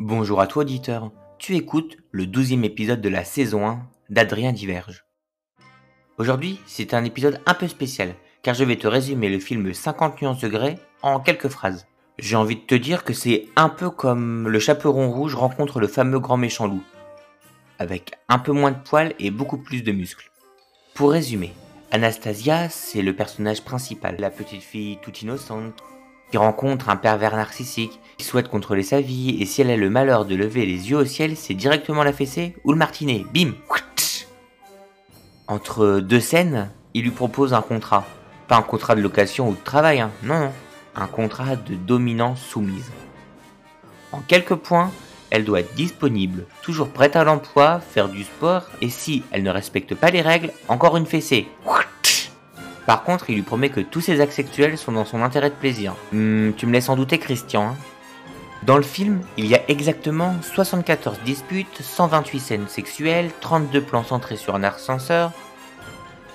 Bonjour à toi auditeur, tu écoutes le douzième épisode de la saison 1 d'Adrien Diverge. Aujourd'hui, c'est un épisode un peu spécial, car je vais te résumer le film 50 nuances degrés en quelques phrases. J'ai envie de te dire que c'est un peu comme le chaperon rouge rencontre le fameux grand méchant loup, avec un peu moins de poils et beaucoup plus de muscles. Pour résumer, Anastasia, c'est le personnage principal, la petite fille toute innocente qui rencontre un pervers narcissique, qui souhaite contrôler sa vie, et si elle a le malheur de lever les yeux au ciel, c'est directement la fessée ou le martinet. Bim Entre deux scènes, il lui propose un contrat. Pas un contrat de location ou de travail, hein. non, non. Un contrat de dominance soumise. En quelques points, elle doit être disponible, toujours prête à l'emploi, faire du sport, et si elle ne respecte pas les règles, encore une fessée. Par contre, il lui promet que tous ses actes sexuels sont dans son intérêt de plaisir. Hmm, tu me laisses en douter, Christian. Hein dans le film, il y a exactement 74 disputes, 128 scènes sexuelles, 32 plans centrés sur un ascenseur.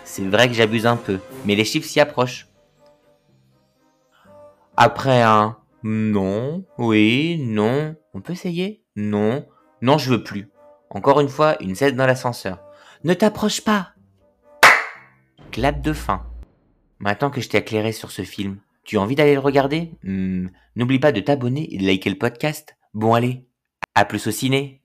C'est vrai que j'abuse un peu, mais les chiffres s'y approchent. Après un non, oui, non, on peut essayer Non, non, je veux plus. Encore une fois, une scène dans l'ascenseur. Ne t'approche pas Clap de fin. Maintenant que je t'ai éclairé sur ce film, tu as envie d'aller le regarder? Hmm, N'oublie pas de t'abonner et de liker le podcast. Bon allez, à plus au ciné